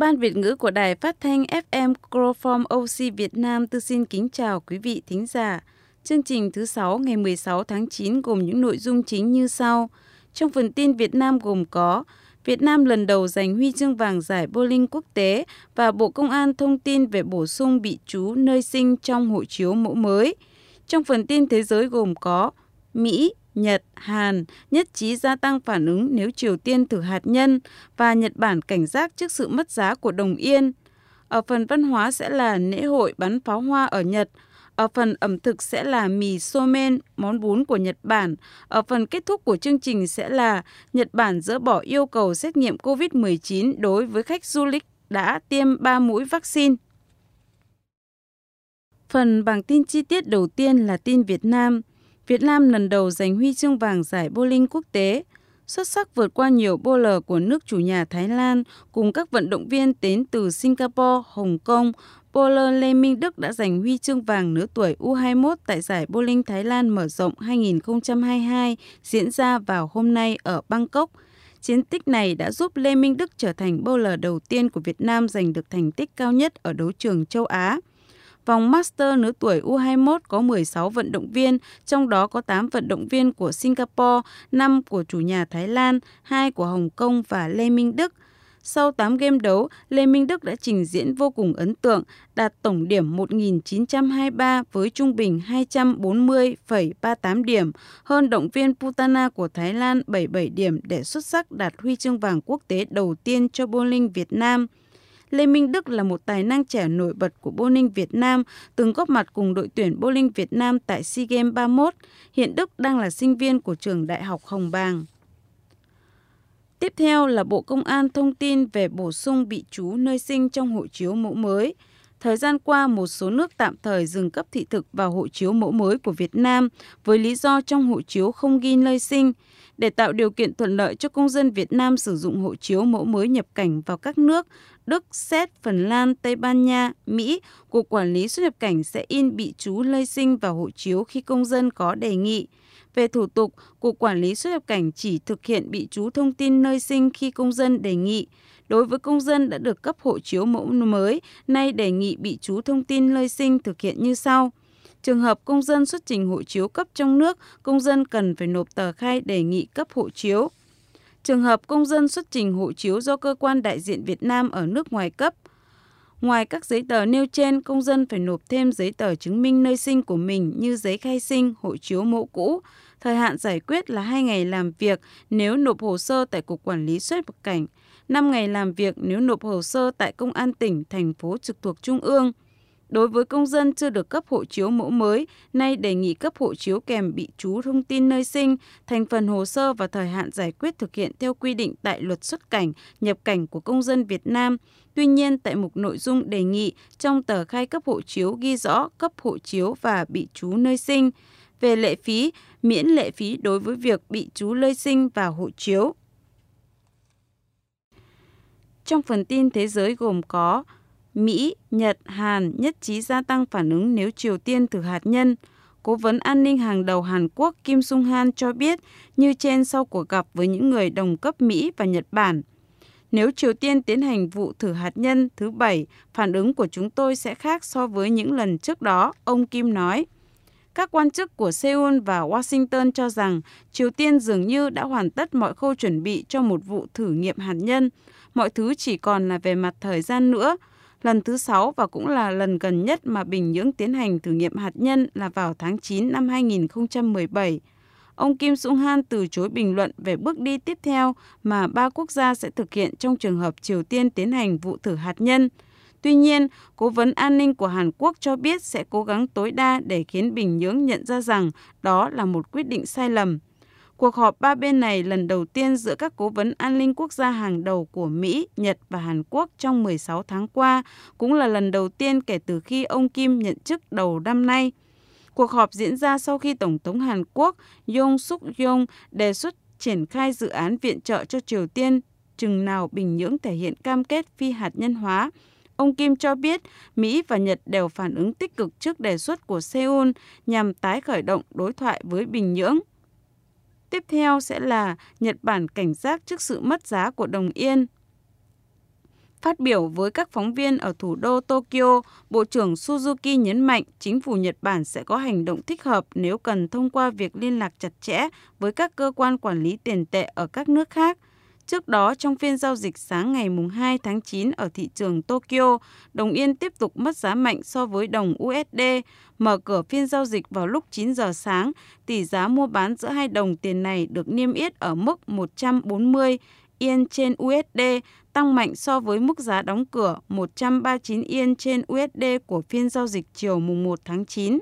Ban Việt ngữ của Đài Phát thanh FM Croform OC Việt Nam tư xin kính chào quý vị thính giả. Chương trình thứ 6 ngày 16 tháng 9 gồm những nội dung chính như sau. Trong phần tin Việt Nam gồm có Việt Nam lần đầu giành huy chương vàng giải bowling quốc tế và Bộ Công an thông tin về bổ sung bị trú nơi sinh trong hộ chiếu mẫu mới. Trong phần tin thế giới gồm có Mỹ, Nhật, Hàn nhất trí gia tăng phản ứng nếu Triều Tiên thử hạt nhân và Nhật Bản cảnh giác trước sự mất giá của đồng yên. Ở phần văn hóa sẽ là lễ hội bắn pháo hoa ở Nhật. Ở phần ẩm thực sẽ là mì somen, món bún của Nhật Bản. Ở phần kết thúc của chương trình sẽ là Nhật Bản dỡ bỏ yêu cầu xét nghiệm COVID-19 đối với khách du lịch đã tiêm 3 mũi vaccine. Phần bảng tin chi tiết đầu tiên là tin Việt Nam. Việt Nam lần đầu giành huy chương vàng giải bowling quốc tế, xuất sắc vượt qua nhiều bowler của nước chủ nhà Thái Lan cùng các vận động viên đến từ Singapore, Hồng Kông. Bowler Lê Minh Đức đã giành huy chương vàng nửa tuổi U21 tại giải bowling Thái Lan mở rộng 2022 diễn ra vào hôm nay ở Bangkok. Chiến tích này đã giúp Lê Minh Đức trở thành bowler đầu tiên của Việt Nam giành được thành tích cao nhất ở đấu trường châu Á. Vòng Master nữ tuổi U21 có 16 vận động viên, trong đó có 8 vận động viên của Singapore, 5 của chủ nhà Thái Lan, 2 của Hồng Kông và Lê Minh Đức. Sau 8 game đấu, Lê Minh Đức đã trình diễn vô cùng ấn tượng, đạt tổng điểm 1.923 với trung bình 240,38 điểm, hơn động viên Putana của Thái Lan 77 điểm để xuất sắc đạt huy chương vàng quốc tế đầu tiên cho bowling Việt Nam. Lê Minh Đức là một tài năng trẻ nổi bật của bowling Việt Nam, từng góp mặt cùng đội tuyển bowling Việt Nam tại SEA Games 31. Hiện Đức đang là sinh viên của trường Đại học Hồng Bàng. Tiếp theo là Bộ Công an thông tin về bổ sung bị trú nơi sinh trong hộ chiếu mẫu mới. Thời gian qua, một số nước tạm thời dừng cấp thị thực vào hộ chiếu mẫu mới của Việt Nam với lý do trong hộ chiếu không ghi nơi sinh. Để tạo điều kiện thuận lợi cho công dân Việt Nam sử dụng hộ chiếu mẫu mới nhập cảnh vào các nước, Đức, Séc, Phần Lan, Tây Ban Nha, Mỹ, Cục Quản lý xuất nhập cảnh sẽ in bị chú lây sinh vào hộ chiếu khi công dân có đề nghị. Về thủ tục, Cục Quản lý xuất nhập cảnh chỉ thực hiện bị chú thông tin nơi sinh khi công dân đề nghị. Đối với công dân đã được cấp hộ chiếu mẫu mới, nay đề nghị bị chú thông tin nơi sinh thực hiện như sau. Trường hợp công dân xuất trình hộ chiếu cấp trong nước, công dân cần phải nộp tờ khai đề nghị cấp hộ chiếu. Trường hợp công dân xuất trình hộ chiếu do cơ quan đại diện Việt Nam ở nước ngoài cấp, Ngoài các giấy tờ nêu trên, công dân phải nộp thêm giấy tờ chứng minh nơi sinh của mình như giấy khai sinh, hộ chiếu mẫu cũ. Thời hạn giải quyết là 2 ngày làm việc nếu nộp hồ sơ tại Cục Quản lý xuất nhập cảnh, 5 ngày làm việc nếu nộp hồ sơ tại Công an tỉnh, thành phố trực thuộc Trung ương. Đối với công dân chưa được cấp hộ chiếu mẫu mới, nay đề nghị cấp hộ chiếu kèm bị chú thông tin nơi sinh, thành phần hồ sơ và thời hạn giải quyết thực hiện theo quy định tại luật xuất cảnh, nhập cảnh của công dân Việt Nam. Tuy nhiên, tại mục nội dung đề nghị trong tờ khai cấp hộ chiếu ghi rõ cấp hộ chiếu và bị chú nơi sinh. Về lệ phí, miễn lệ phí đối với việc bị chú nơi sinh và hộ chiếu. Trong phần tin thế giới gồm có Mỹ, Nhật, Hàn nhất trí gia tăng phản ứng nếu Triều Tiên thử hạt nhân. Cố vấn an ninh hàng đầu Hàn Quốc Kim Sung Han cho biết như trên sau cuộc gặp với những người đồng cấp Mỹ và Nhật Bản. Nếu Triều Tiên tiến hành vụ thử hạt nhân thứ bảy, phản ứng của chúng tôi sẽ khác so với những lần trước đó, ông Kim nói. Các quan chức của Seoul và Washington cho rằng Triều Tiên dường như đã hoàn tất mọi khâu chuẩn bị cho một vụ thử nghiệm hạt nhân. Mọi thứ chỉ còn là về mặt thời gian nữa, lần thứ sáu và cũng là lần gần nhất mà Bình Nhưỡng tiến hành thử nghiệm hạt nhân là vào tháng 9 năm 2017. Ông Kim Sung Han từ chối bình luận về bước đi tiếp theo mà ba quốc gia sẽ thực hiện trong trường hợp Triều Tiên tiến hành vụ thử hạt nhân. Tuy nhiên, Cố vấn an ninh của Hàn Quốc cho biết sẽ cố gắng tối đa để khiến Bình Nhưỡng nhận ra rằng đó là một quyết định sai lầm. Cuộc họp ba bên này lần đầu tiên giữa các cố vấn an ninh quốc gia hàng đầu của Mỹ, Nhật và Hàn Quốc trong 16 tháng qua, cũng là lần đầu tiên kể từ khi ông Kim nhận chức đầu năm nay. Cuộc họp diễn ra sau khi Tổng thống Hàn Quốc Yoon suk yeol đề xuất triển khai dự án viện trợ cho Triều Tiên chừng nào Bình Nhưỡng thể hiện cam kết phi hạt nhân hóa. Ông Kim cho biết Mỹ và Nhật đều phản ứng tích cực trước đề xuất của Seoul nhằm tái khởi động đối thoại với Bình Nhưỡng. Tiếp theo sẽ là Nhật Bản cảnh giác trước sự mất giá của đồng yên. Phát biểu với các phóng viên ở thủ đô Tokyo, Bộ trưởng Suzuki nhấn mạnh chính phủ Nhật Bản sẽ có hành động thích hợp nếu cần thông qua việc liên lạc chặt chẽ với các cơ quan quản lý tiền tệ ở các nước khác. Trước đó, trong phiên giao dịch sáng ngày 2 tháng 9 ở thị trường Tokyo, đồng yên tiếp tục mất giá mạnh so với đồng USD. Mở cửa phiên giao dịch vào lúc 9 giờ sáng, tỷ giá mua bán giữa hai đồng tiền này được niêm yết ở mức 140 yên trên USD, tăng mạnh so với mức giá đóng cửa 139 yên trên USD của phiên giao dịch chiều mùng 1 tháng 9.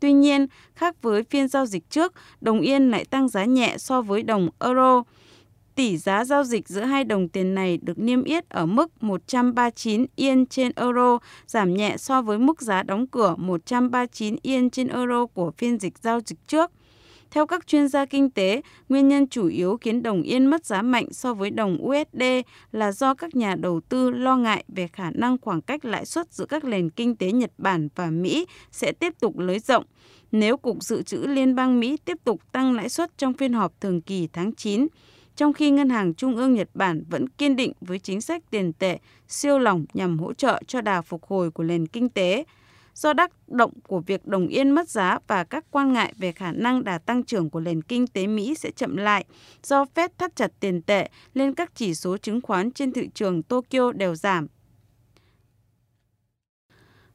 Tuy nhiên, khác với phiên giao dịch trước, đồng yên lại tăng giá nhẹ so với đồng euro. Tỷ giá giao dịch giữa hai đồng tiền này được niêm yết ở mức 139 yên trên euro, giảm nhẹ so với mức giá đóng cửa 139 yên trên euro của phiên dịch giao dịch trước. Theo các chuyên gia kinh tế, nguyên nhân chủ yếu khiến đồng yên mất giá mạnh so với đồng USD là do các nhà đầu tư lo ngại về khả năng khoảng cách lãi suất giữa các nền kinh tế Nhật Bản và Mỹ sẽ tiếp tục lới rộng. Nếu Cục Dự trữ Liên bang Mỹ tiếp tục tăng lãi suất trong phiên họp thường kỳ tháng 9, trong khi Ngân hàng Trung ương Nhật Bản vẫn kiên định với chính sách tiền tệ siêu lỏng nhằm hỗ trợ cho đà phục hồi của nền kinh tế do tác động của việc đồng yên mất giá và các quan ngại về khả năng đà tăng trưởng của nền kinh tế Mỹ sẽ chậm lại do Fed thắt chặt tiền tệ nên các chỉ số chứng khoán trên thị trường Tokyo đều giảm.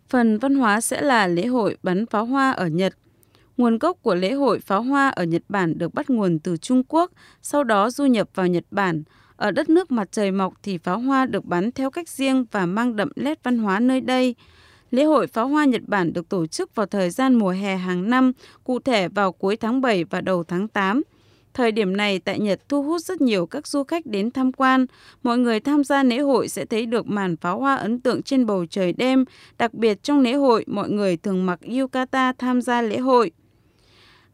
Phần văn hóa sẽ là lễ hội bắn pháo hoa ở Nhật. Nguồn gốc của lễ hội pháo hoa ở Nhật Bản được bắt nguồn từ Trung Quốc, sau đó du nhập vào Nhật Bản. Ở đất nước mặt trời mọc thì pháo hoa được bắn theo cách riêng và mang đậm nét văn hóa nơi đây. Lễ hội pháo hoa Nhật Bản được tổ chức vào thời gian mùa hè hàng năm, cụ thể vào cuối tháng 7 và đầu tháng 8. Thời điểm này tại Nhật thu hút rất nhiều các du khách đến tham quan. Mọi người tham gia lễ hội sẽ thấy được màn pháo hoa ấn tượng trên bầu trời đêm. Đặc biệt trong lễ hội, mọi người thường mặc yukata tham gia lễ hội.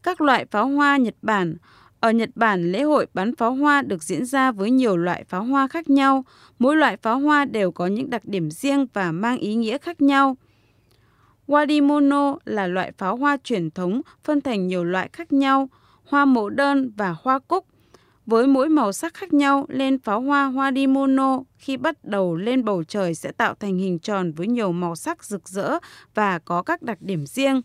Các loại pháo hoa Nhật Bản ở Nhật Bản, lễ hội bắn pháo hoa được diễn ra với nhiều loại pháo hoa khác nhau. Mỗi loại pháo hoa đều có những đặc điểm riêng và mang ý nghĩa khác nhau. Wadimono là loại pháo hoa truyền thống phân thành nhiều loại khác nhau, hoa mẫu đơn và hoa cúc. Với mỗi màu sắc khác nhau, lên pháo hoa Wadimono khi bắt đầu lên bầu trời sẽ tạo thành hình tròn với nhiều màu sắc rực rỡ và có các đặc điểm riêng.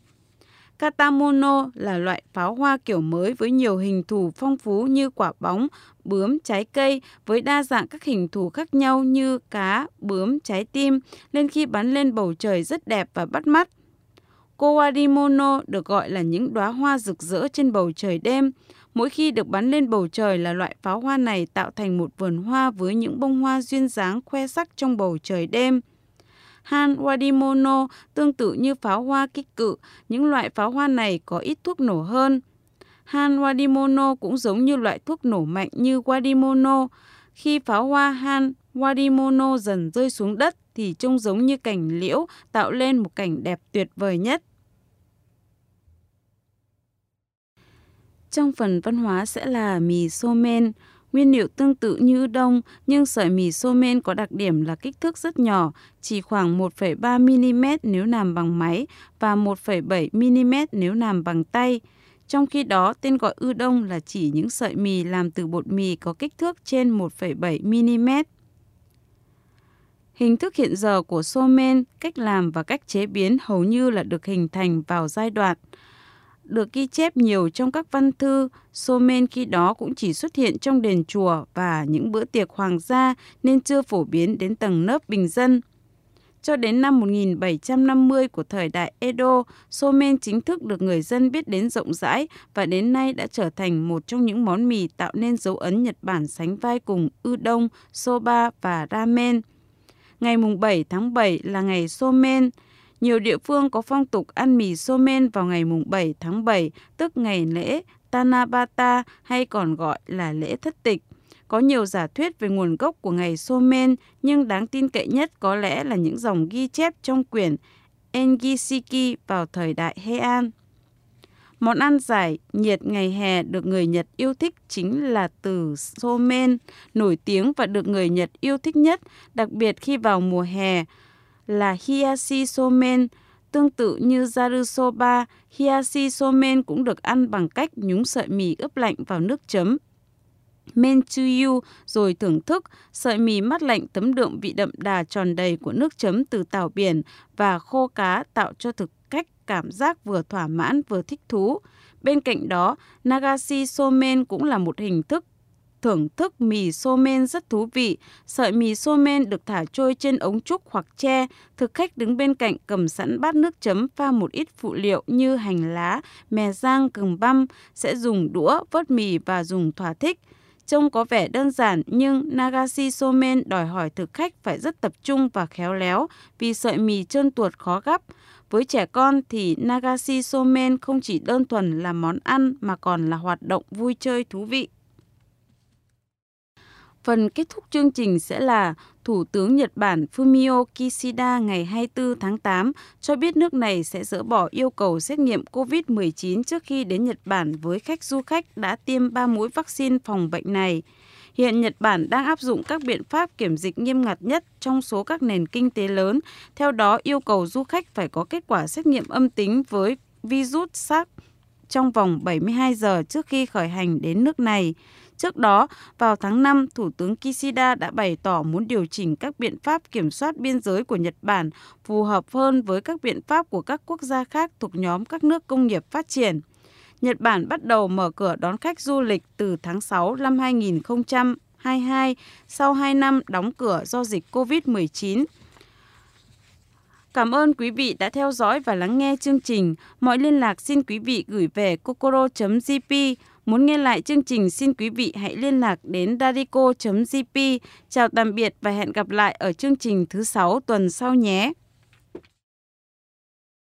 Katamono là loại pháo hoa kiểu mới với nhiều hình thù phong phú như quả bóng, bướm, trái cây với đa dạng các hình thù khác nhau như cá, bướm, trái tim nên khi bắn lên bầu trời rất đẹp và bắt mắt. Kowadimono được gọi là những đóa hoa rực rỡ trên bầu trời đêm. Mỗi khi được bắn lên bầu trời là loại pháo hoa này tạo thành một vườn hoa với những bông hoa duyên dáng khoe sắc trong bầu trời đêm. Han Wadimono tương tự như pháo hoa kích cự, những loại pháo hoa này có ít thuốc nổ hơn. Han Wadimono cũng giống như loại thuốc nổ mạnh như Wadimono. Khi pháo hoa Han Wadimono dần rơi xuống đất thì trông giống như cảnh liễu tạo lên một cảnh đẹp tuyệt vời nhất. Trong phần văn hóa sẽ là mì somen, nguyên liệu tương tự như đông nhưng sợi mì somen có đặc điểm là kích thước rất nhỏ, chỉ khoảng 1,3 mm nếu làm bằng máy và 1,7 mm nếu làm bằng tay. Trong khi đó, tên gọi ư đông là chỉ những sợi mì làm từ bột mì có kích thước trên 1,7 mm. Hình thức hiện giờ của somen, cách làm và cách chế biến hầu như là được hình thành vào giai đoạn được ghi chép nhiều trong các văn thư, somen khi đó cũng chỉ xuất hiện trong đền chùa và những bữa tiệc hoàng gia nên chưa phổ biến đến tầng lớp bình dân. Cho đến năm 1750 của thời đại Edo, somen chính thức được người dân biết đến rộng rãi và đến nay đã trở thành một trong những món mì tạo nên dấu ấn Nhật Bản sánh vai cùng udon, soba và ramen. Ngày 7 tháng 7 là ngày somen. Nhiều địa phương có phong tục ăn mì somen vào ngày mùng 7 tháng 7, tức ngày lễ Tanabata hay còn gọi là lễ thất tịch. Có nhiều giả thuyết về nguồn gốc của ngày Somen, nhưng đáng tin cậy nhất có lẽ là những dòng ghi chép trong quyển Engisiki vào thời đại Heian. Món ăn giải nhiệt ngày hè được người Nhật yêu thích chính là từ somen, nổi tiếng và được người Nhật yêu thích nhất, đặc biệt khi vào mùa hè, là hiyashi somen. Tương tự như yarusoba, hiyashi somen cũng được ăn bằng cách nhúng sợi mì ướp lạnh vào nước chấm men chuyu rồi thưởng thức sợi mì mát lạnh tấm đượm vị đậm đà tròn đầy của nước chấm từ tàu biển và khô cá tạo cho thực cách cảm giác vừa thỏa mãn vừa thích thú. Bên cạnh đó, Nagashi Somen cũng là một hình thức thưởng thức mì somen rất thú vị. Sợi mì somen được thả trôi trên ống trúc hoặc tre. Thực khách đứng bên cạnh cầm sẵn bát nước chấm pha một ít phụ liệu như hành lá, mè rang, gừng băm, sẽ dùng đũa vớt mì và dùng thỏa thích. Trông có vẻ đơn giản nhưng Nagashi Somen đòi hỏi thực khách phải rất tập trung và khéo léo vì sợi mì trơn tuột khó gắp. Với trẻ con thì Nagashi Somen không chỉ đơn thuần là món ăn mà còn là hoạt động vui chơi thú vị. Phần kết thúc chương trình sẽ là Thủ tướng Nhật Bản Fumio Kishida ngày 24 tháng 8 cho biết nước này sẽ dỡ bỏ yêu cầu xét nghiệm COVID-19 trước khi đến Nhật Bản với khách du khách đã tiêm 3 mũi vaccine phòng bệnh này. Hiện Nhật Bản đang áp dụng các biện pháp kiểm dịch nghiêm ngặt nhất trong số các nền kinh tế lớn, theo đó yêu cầu du khách phải có kết quả xét nghiệm âm tính với virus SARS trong vòng 72 giờ trước khi khởi hành đến nước này. Trước đó, vào tháng 5, Thủ tướng Kishida đã bày tỏ muốn điều chỉnh các biện pháp kiểm soát biên giới của Nhật Bản phù hợp hơn với các biện pháp của các quốc gia khác thuộc nhóm các nước công nghiệp phát triển. Nhật Bản bắt đầu mở cửa đón khách du lịch từ tháng 6 năm 2022 sau 2 năm đóng cửa do dịch COVID-19. Cảm ơn quý vị đã theo dõi và lắng nghe chương trình. Mọi liên lạc xin quý vị gửi về kokoro.jp. Muốn nghe lại chương trình, xin quý vị hãy liên lạc đến dadico.gp. Chào tạm biệt và hẹn gặp lại ở chương trình thứ sáu tuần sau nhé.